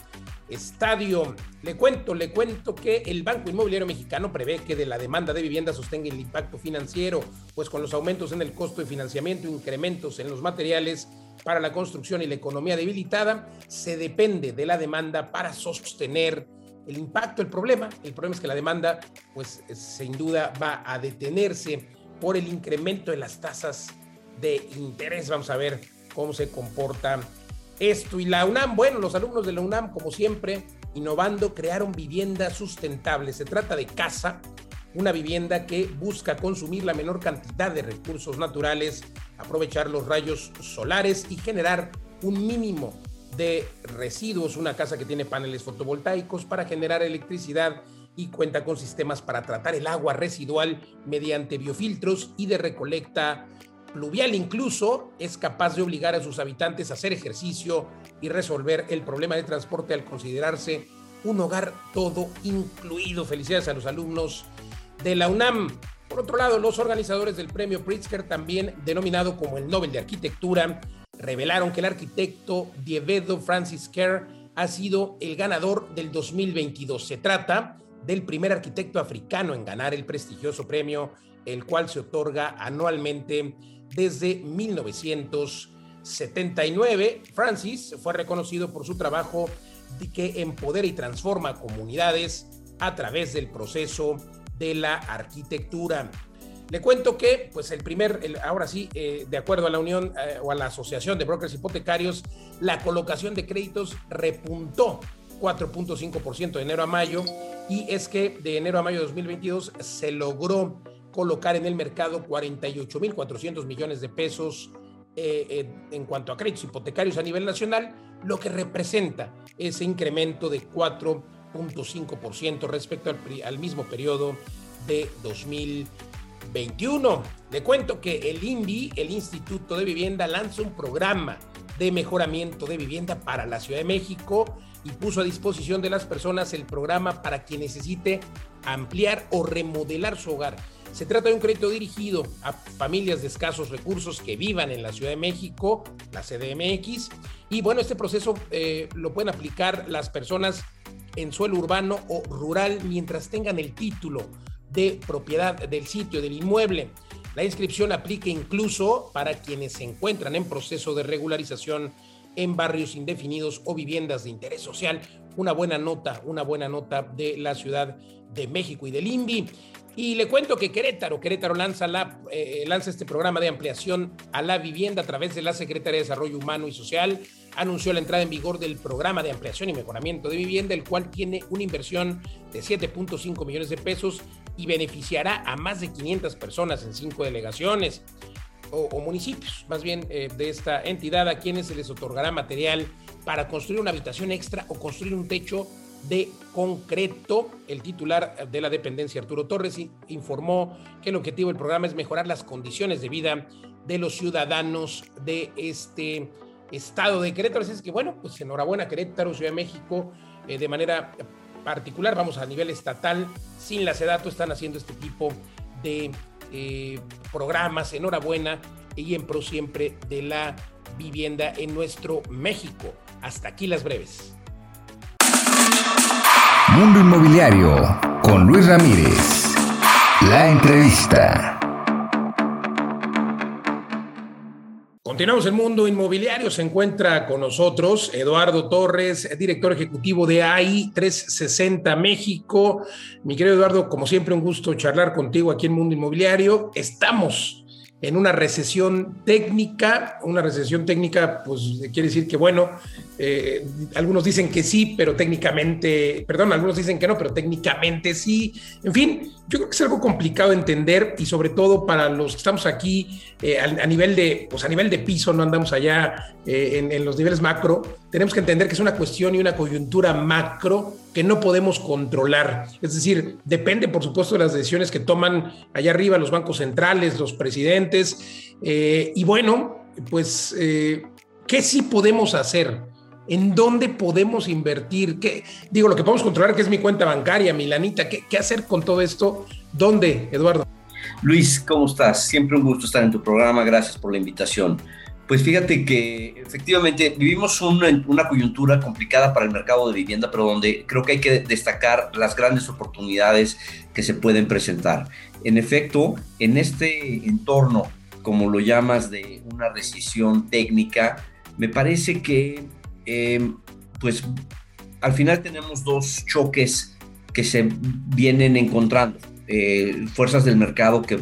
estadio. Le cuento, le cuento que el Banco Inmobiliario Mexicano prevé que de la demanda de vivienda sostenga el impacto financiero, pues con los aumentos en el costo de financiamiento, incrementos en los materiales para la construcción y la economía debilitada, se depende de la demanda para sostener el impacto. El problema, el problema es que la demanda, pues sin duda va a detenerse por el incremento de las tasas de interés. Vamos a ver cómo se comporta esto. Y la UNAM, bueno, los alumnos de la UNAM, como siempre, innovando, crearon vivienda sustentable. Se trata de casa una vivienda que busca consumir la menor cantidad de recursos naturales, aprovechar los rayos solares y generar un mínimo de residuos, una casa que tiene paneles fotovoltaicos para generar electricidad y cuenta con sistemas para tratar el agua residual mediante biofiltros y de recolecta pluvial. Incluso es capaz de obligar a sus habitantes a hacer ejercicio y resolver el problema de transporte al considerarse un hogar todo incluido. Felicidades a los alumnos de la UNAM. Por otro lado, los organizadores del premio Pritzker, también denominado como el Nobel de Arquitectura, revelaron que el arquitecto Dievedo Francis Kerr ha sido el ganador del 2022. Se trata del primer arquitecto africano en ganar el prestigioso premio, el cual se otorga anualmente desde 1979. Francis fue reconocido por su trabajo que empodera y transforma comunidades a través del proceso de la arquitectura. Le cuento que, pues el primer, ahora sí, eh, de acuerdo a la Unión eh, o a la Asociación de Brokers Hipotecarios, la colocación de créditos repuntó 4.5% de enero a mayo y es que de enero a mayo de 2022 se logró colocar en el mercado 48.400 millones de pesos eh, en cuanto a créditos hipotecarios a nivel nacional, lo que representa ese incremento de 4.5% respecto al, al mismo periodo de 2021. Le cuento que el INVI, el Instituto de Vivienda, lanza un programa de mejoramiento de vivienda para la Ciudad de México y puso a disposición de las personas el programa para quien necesite ampliar o remodelar su hogar. Se trata de un crédito dirigido a familias de escasos recursos que vivan en la Ciudad de México, la CDMX, y bueno, este proceso eh, lo pueden aplicar las personas en suelo urbano o rural mientras tengan el título de propiedad del sitio, del inmueble. La inscripción aplica incluso para quienes se encuentran en proceso de regularización en barrios indefinidos o viviendas de interés social. Una buena nota, una buena nota de la Ciudad de México y del INVI. Y le cuento que Querétaro, Querétaro eh, lanza este programa de ampliación a la vivienda a través de la Secretaría de Desarrollo Humano y Social. Anunció la entrada en vigor del programa de ampliación y mejoramiento de vivienda, el cual tiene una inversión de 7.5 millones de pesos y beneficiará a más de 500 personas en cinco delegaciones o, municipios, más bien eh, de esta entidad, a quienes se les otorgará material para construir una habitación extra o construir un techo de concreto. El titular de la dependencia, Arturo Torres, informó que el objetivo del programa es mejorar las condiciones de vida de los ciudadanos de este estado de Querétaro. Así es que, bueno, pues enhorabuena Querétaro, Ciudad de México, eh, de manera particular, vamos a nivel estatal, sin la SEDATO están haciendo este tipo de eh, programas, enhorabuena, y en pro siempre de la vivienda en nuestro México. Hasta aquí las breves. Mundo Inmobiliario con Luis Ramírez. La entrevista. Continuamos el mundo inmobiliario. Se encuentra con nosotros Eduardo Torres, director ejecutivo de AI 360 México. Mi querido Eduardo, como siempre, un gusto charlar contigo aquí en Mundo Inmobiliario. Estamos en una recesión técnica. Una recesión técnica, pues quiere decir que, bueno, eh, algunos dicen que sí, pero técnicamente, perdón, algunos dicen que no, pero técnicamente sí. En fin, yo creo que es algo complicado de entender y sobre todo para los que estamos aquí eh, a, nivel de, pues a nivel de piso, no andamos allá eh, en los niveles macro, tenemos que entender que es una cuestión y una coyuntura macro que no podemos controlar. Es decir, depende, por supuesto, de las decisiones que toman allá arriba los bancos centrales, los presidentes. Eh, y bueno, pues, eh, ¿qué sí podemos hacer? ¿En dónde podemos invertir? ¿Qué, digo, lo que podemos controlar, que es mi cuenta bancaria, mi lanita. ¿Qué, qué hacer con todo esto? ¿Dónde, Eduardo? Luis, ¿cómo estás? Siempre un gusto estar en tu programa. Gracias por la invitación. Pues fíjate que efectivamente vivimos una, coyuntura complicada para el mercado de vivienda, pero donde creo que hay que destacar las grandes oportunidades que se pueden presentar. En efecto, en este entorno, como lo llamas, de una recesión técnica, me parece que, em, pues, al final tenemos dos choques que se vienen encontrando. Eh, fuerzas del mercado que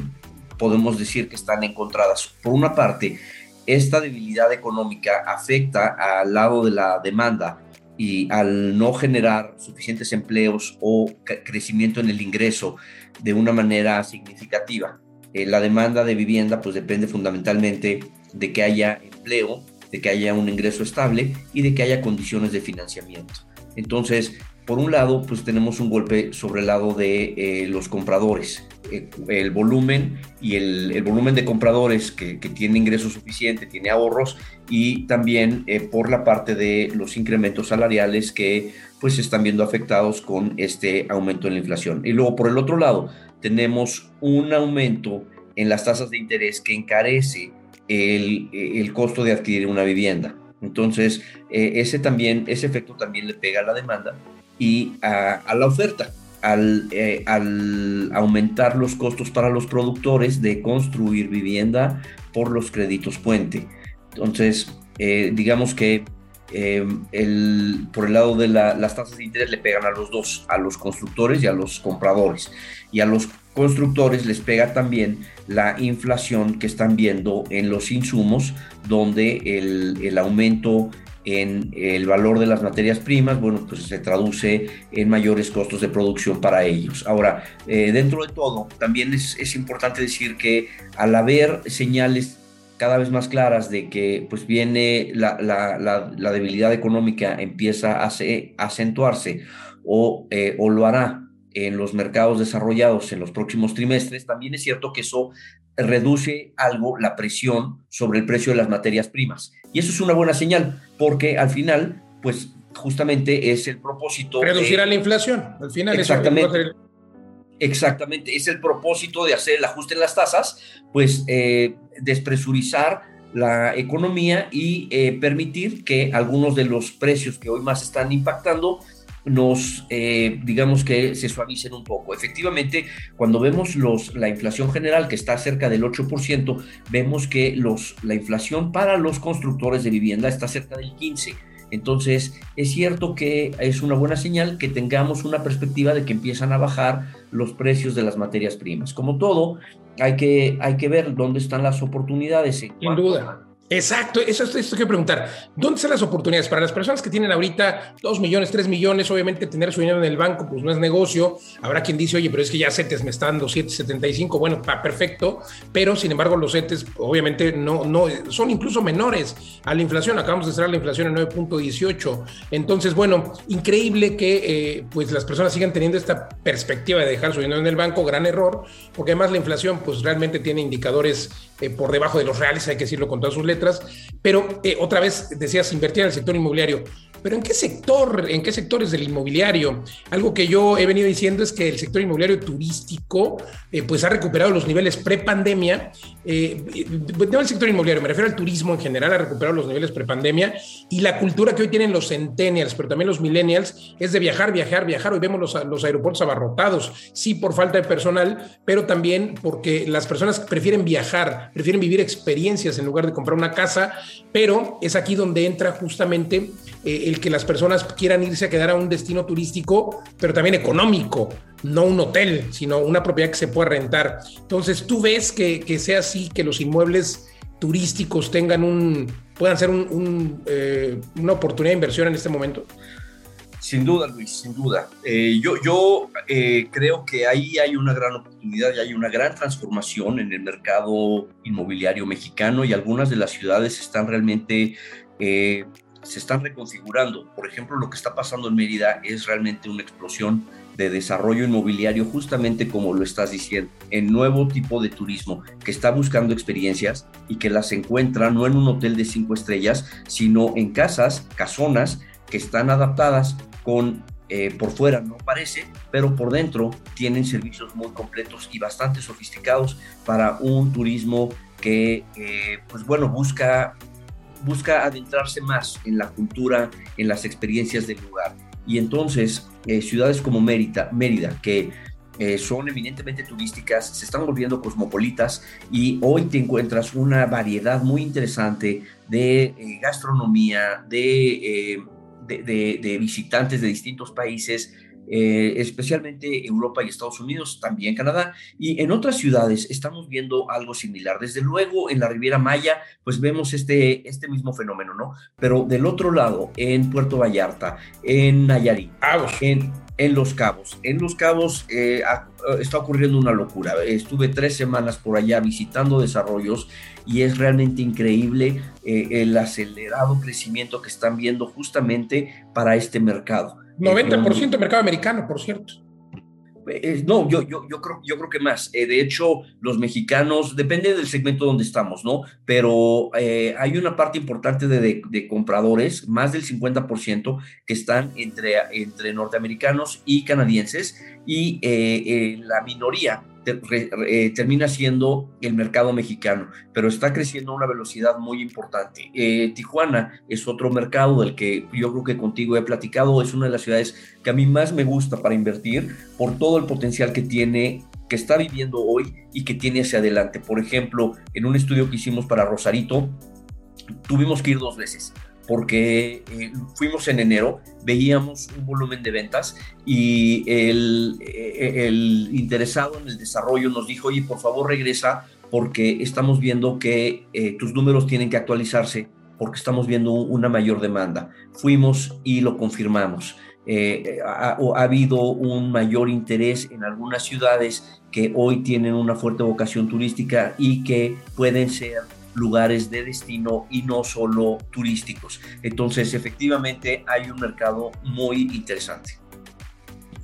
podemos decir que están encontradas. Por una parte, esta debilidad económica afecta al lado de la demanda y al no generar suficientes empleos o crecimiento en el ingreso de una manera significativa, eh, la demanda de vivienda pues depende fundamentalmente de que haya empleo, de que haya un ingreso estable y de que haya condiciones de financiamiento. Entonces, por un lado, pues tenemos un golpe sobre el lado de eh, los compradores. Eh, el volumen y el, volumen de compradores que, que, tiene ingreso suficiente, tiene ahorros y también por la parte de los incrementos salariales que pues están viendo afectados con este aumento en la inflación. Y luego por el otro lado, tenemos un aumento en las tasas de interés que encarece el, costo de adquirir una vivienda. Entonces, eh, ese, también, ese efecto también le pega a la demanda y a, la oferta. Eh, al, aumentar los costos para los productores de construir vivienda por los créditos puente. Entonces, eh, digamos que el, por el lado de las tasas de interés le pegan a los dos, a los constructores y a los compradores. Y a los constructores les pega también la inflación que están viendo en los insumos, donde el, aumento en el valor de las materias primas, bueno, pues se traduce en mayores costos de producción para ellos. Ahora, eh, dentro de todo, también es, importante decir que al haber señales cada vez más claras de que pues viene la, debilidad económica empieza a, acentuarse o, eh, o lo hará en los mercados desarrollados en los próximos trimestres, también es cierto que eso reduce algo la presión sobre el precio de las materias primas. Y eso es una buena señal, porque al final, pues justamente es el propósito. Reducir a la inflación, al final. Exactamente. Exactamente, es el propósito de hacer el ajuste en las tasas, pues eh, despresurizar la economía y eh, permitir que algunos de los precios que hoy más están impactando nos, eh, digamos que se suavicen un poco. Efectivamente, cuando vemos los, la inflación general, que está cerca del 8%, vemos que los, la inflación para los constructores de vivienda está cerca del 15%. Entonces, es cierto que es una buena señal que tengamos una perspectiva de que empiezan a bajar los precios de las materias primas. Como todo, hay que, hay que ver dónde están las oportunidades. Sin duda. Exacto, eso, es que preguntar. ¿Dónde están las oportunidades? Para las personas que tienen ahorita 2 millones, 3 millones, obviamente tener su dinero en el banco, pues no es negocio. Habrá quien dice, oye, pero es que ya CETES me están dando 7.75. Bueno, está perfecto, pero sin embargo, los CETES obviamente no, no son incluso menores a la inflación. Acabamos de cerrar la inflación en 9.18. Entonces, bueno, increíble que eh, pues las personas sigan teniendo esta perspectiva de dejar su dinero en el banco, gran error, porque además la inflación, pues realmente tiene indicadores eh, por debajo de los reales, hay que decirlo con todas sus letras, pero eh, otra vez decías invertir en el sector inmobiliario. Pero ¿en qué sector, en qué sectores del inmobiliario? Algo que yo he venido diciendo es que el sector inmobiliario turístico eh, pues ha recuperado los niveles pre-pandemia. Eh, no el sector inmobiliario, me refiero al turismo en general, ha recuperado los niveles pre-pandemia y la cultura que hoy tienen los centennials, pero también los millennials, es de viajar, viajar, viajar. Hoy vemos los, los aeropuertos abarrotados, sí por falta de personal, pero también porque las personas prefieren viajar, prefieren vivir experiencias en lugar de comprar una casa, pero es aquí donde entra justamente eh, el que las personas quieran irse a quedar a un destino turístico, pero también económico, no un hotel, sino una propiedad que se pueda rentar. Entonces, ¿tú ves que, que sea así, que los inmuebles turísticos tengan un, puedan ser eh, una oportunidad de inversión en este momento? Sin duda, Luis, sin duda. Eh, yo yo creo que ahí hay una gran oportunidad y hay una gran transformación en el mercado inmobiliario mexicano y algunas de las ciudades están realmente se están reconfigurando. Por ejemplo, lo que está pasando en Mérida es realmente una explosión de desarrollo inmobiliario, justamente como lo estás diciendo, en nuevo tipo de turismo que está buscando experiencias y que las encuentra no en un hotel de cinco estrellas, sino en casas, casonas que están adaptadas con eh, por fuera no parece, pero por dentro tienen servicios muy completos y bastante sofisticados para un turismo que, eh, pues bueno, busca busca adentrarse más en la cultura, en las experiencias del lugar. Y entonces, eh, ciudades como Mérida, Mérida que eh, son eminentemente turísticas, se están volviendo cosmopolitas y hoy te encuentras una variedad muy interesante de eh, gastronomía, de, de, visitantes de distintos países eh, especialmente Europa y Estados Unidos, también Canadá, y en otras ciudades estamos viendo algo similar. Desde luego, en la Riviera Maya, pues vemos este, este mismo fenómeno, ¿no? Pero del otro lado, en Puerto Vallarta, en Nayarit, en, en Los Cabos. En Los Cabos eh, está ocurriendo una locura. Estuve tres semanas por allá visitando desarrollos y es realmente increíble eh, el acelerado crecimiento que están viendo justamente para este mercado. 90% de mercado americano, por cierto. Eh, no, yo, yo, yo, creo, yo creo que más. Eh, de hecho, los mexicanos, depende del segmento donde estamos, ¿no? Pero eh, hay una parte importante de, de, compradores, más del 50%, que están entre, entre norteamericanos y canadienses, y la minoría eh, termina siendo el mercado mexicano, pero está creciendo a una velocidad muy importante. Eh, Tijuana es otro mercado del que yo creo que contigo he platicado, es una de las ciudades que a mí más me gusta para invertir por todo el potencial que tiene que está viviendo hoy y que tiene hacia adelante. Por ejemplo, en un estudio que hicimos para Rosarito, tuvimos que ir dos veces porque eh, fuimos en enero, veíamos un volumen de ventas y el, eh, el, interesado en el desarrollo nos dijo, oye, por favor regresa porque estamos viendo que eh, tus números tienen que actualizarse porque estamos viendo una mayor demanda. Fuimos y lo confirmamos. ha, ha, habido un mayor interés en algunas ciudades que hoy tienen una fuerte vocación turística y que pueden ser lugares de destino y no solo turísticos. Entonces, efectivamente, hay un mercado muy interesante.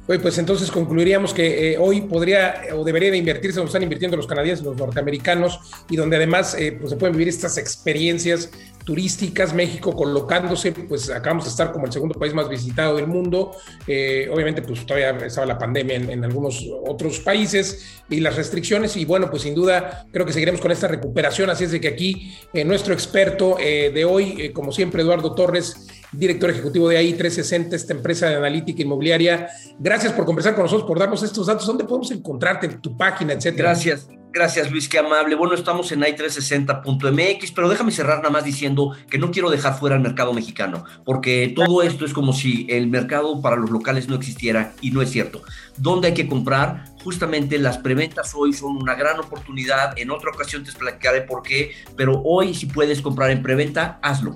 Pues entonces concluiríamos que eh, hoy podría o debería de invertirse donde están invirtiendo los canadienses, los norteamericanos, y donde además eh, pues se pueden vivir estas experiencias turísticas, México colocándose, pues acabamos de estar como el segundo país más visitado del mundo. Eh, obviamente, pues todavía estaba la pandemia en, en, algunos otros países y las restricciones, y bueno, pues sin duda creo que seguiremos con esta recuperación. Así es de que aquí nuestro experto de hoy, como siempre, Eduardo Torres, director ejecutivo de AI 360, esta empresa de analítica inmobiliaria. Gracias por conversar con nosotros, por darnos estos datos. ¿Dónde podemos encontrarte? En tu página, etcétera. Gracias. Gracias Luis, qué amable. Bueno, estamos en i360.mx, pero déjame cerrar nada más diciendo que no quiero dejar fuera el mercado mexicano, porque todo esto es como si el mercado para los locales no existiera y no es cierto. ¿Dónde hay que comprar? Justamente las preventas hoy son una gran oportunidad. En otra ocasión te explicaré por qué, pero hoy si puedes comprar en preventa, hazlo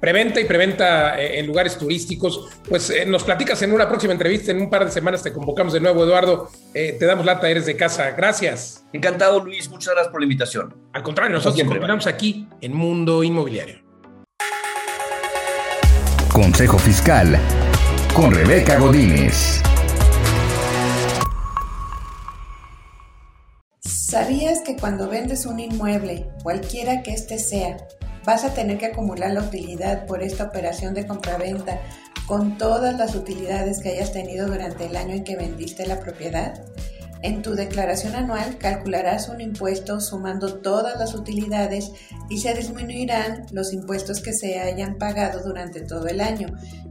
preventa y preventa eh, en lugares turísticos. Pues eh, nos platicas en una próxima entrevista, en un par de semanas te convocamos de nuevo, Eduardo. Eh, te damos lata, eres de casa. Gracias. Encantado, Luis. Muchas gracias por la invitación. Al contrario, nosotros siempre, continuamos aquí en Mundo Inmobiliario. Consejo Fiscal con Rebeca Godínez. ¿Sabías que cuando vendes un inmueble, cualquiera que éste sea, vas a tener que acumular la utilidad por esta operación de compraventa con todas las utilidades que hayas tenido durante el año en que vendiste la propiedad. En tu declaración anual calcularás un impuesto sumando todas las utilidades y se disminuirán los impuestos que se hayan pagado durante todo el año,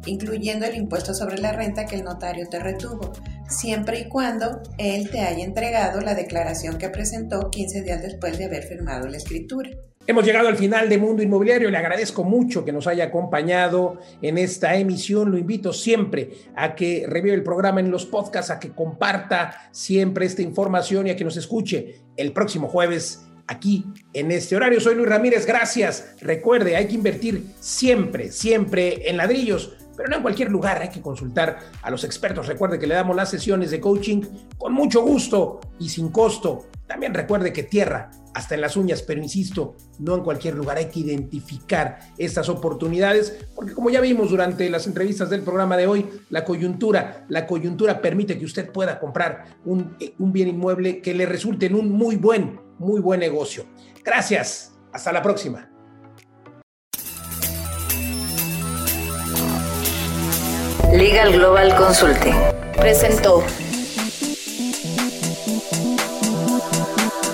incluyendo el impuesto sobre la renta que el notario te retuvo, siempre y cuando él te haya entregado la declaración que presentó 15 días después de haber firmado la escritura. Hemos llegado al final de Mundo Inmobiliario. Le agradezco mucho que nos haya acompañado en esta emisión. Lo invito siempre a que revive el programa en los podcasts, a que comparta siempre esta información y a que nos escuche el próximo jueves aquí en este horario. Soy Luis Ramírez. Gracias. Recuerde, hay que invertir siempre, siempre en ladrillos pero no en cualquier lugar, hay que consultar a los expertos. Recuerde que le damos las sesiones de coaching con mucho gusto y sin costo. También recuerde que tierra hasta en las uñas, pero insisto, no en cualquier lugar, hay que identificar estas oportunidades, porque como ya vimos durante las entrevistas del programa de hoy, la coyuntura, la coyuntura permite que usted pueda comprar un, un bien inmueble que le resulte en un muy buen, muy buen negocio. Gracias, hasta la próxima. Legal Global Consulting presentó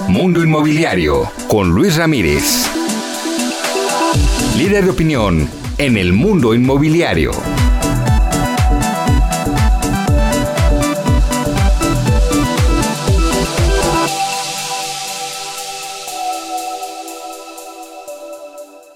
Mundo Inmobiliario con Luis Ramírez. Líder de opinión en el mundo inmobiliario.